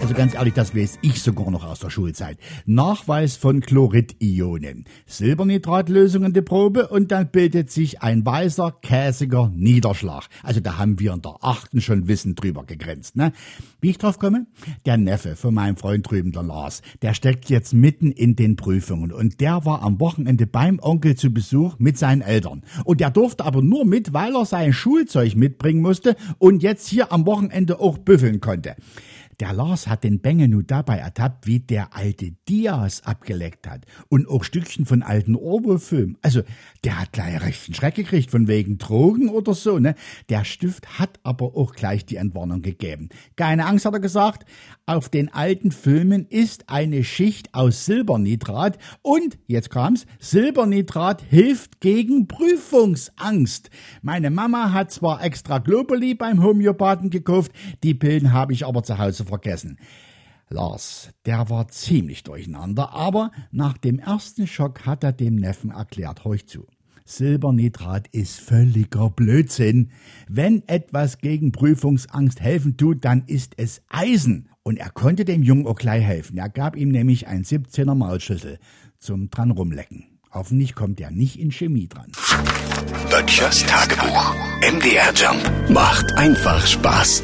Also ganz ehrlich, das weiß ich sogar noch aus der Schulzeit. Nachweis von Chloridionen. Silbernitratlösung in die Probe und dann bildet sich ein weißer, käsiger Niederschlag. Also da haben wir in der achten schon Wissen drüber gegrenzt, ne? Wie ich drauf komme? Der Neffe von meinem Freund drüben, der Lars, der steckt jetzt mitten in den Prüfungen und der war am Wochenende beim Onkel zu Besuch mit seinen Eltern. Und der durfte aber nur mit, weil er sein Schulzeug mitbringen musste und jetzt hier am Wochenende auch büffeln konnte. Der Lars hat den Bengel nur dabei ertappt, wie der alte Diaz abgeleckt hat. Und auch Stückchen von alten Orwo-Filmen. Also, der hat gleich rechten Schreck gekriegt, von wegen Drogen oder so, ne? Der Stift hat aber auch gleich die Entwarnung gegeben. Keine Angst, hat er gesagt. Auf den alten Filmen ist eine Schicht aus Silbernitrat und, jetzt kam's, Silbernitrat hilft gegen Prüfungsangst. Meine Mama hat zwar extra Globuli beim Homöopathen gekauft, die Pillen habe ich aber zu Hause vergessen. Lars, der war ziemlich durcheinander, aber nach dem ersten Schock hat er dem Neffen erklärt, horch zu. Silbernitrat ist völliger Blödsinn. Wenn etwas gegen Prüfungsangst helfen tut, dann ist es Eisen. Und er konnte dem Jungen gleich helfen. Er gab ihm nämlich ein 17er Maulschüssel zum dran rumlecken. Hoffentlich kommt er nicht in Chemie dran. Böttchers Tagebuch. MDR Jump macht einfach Spaß.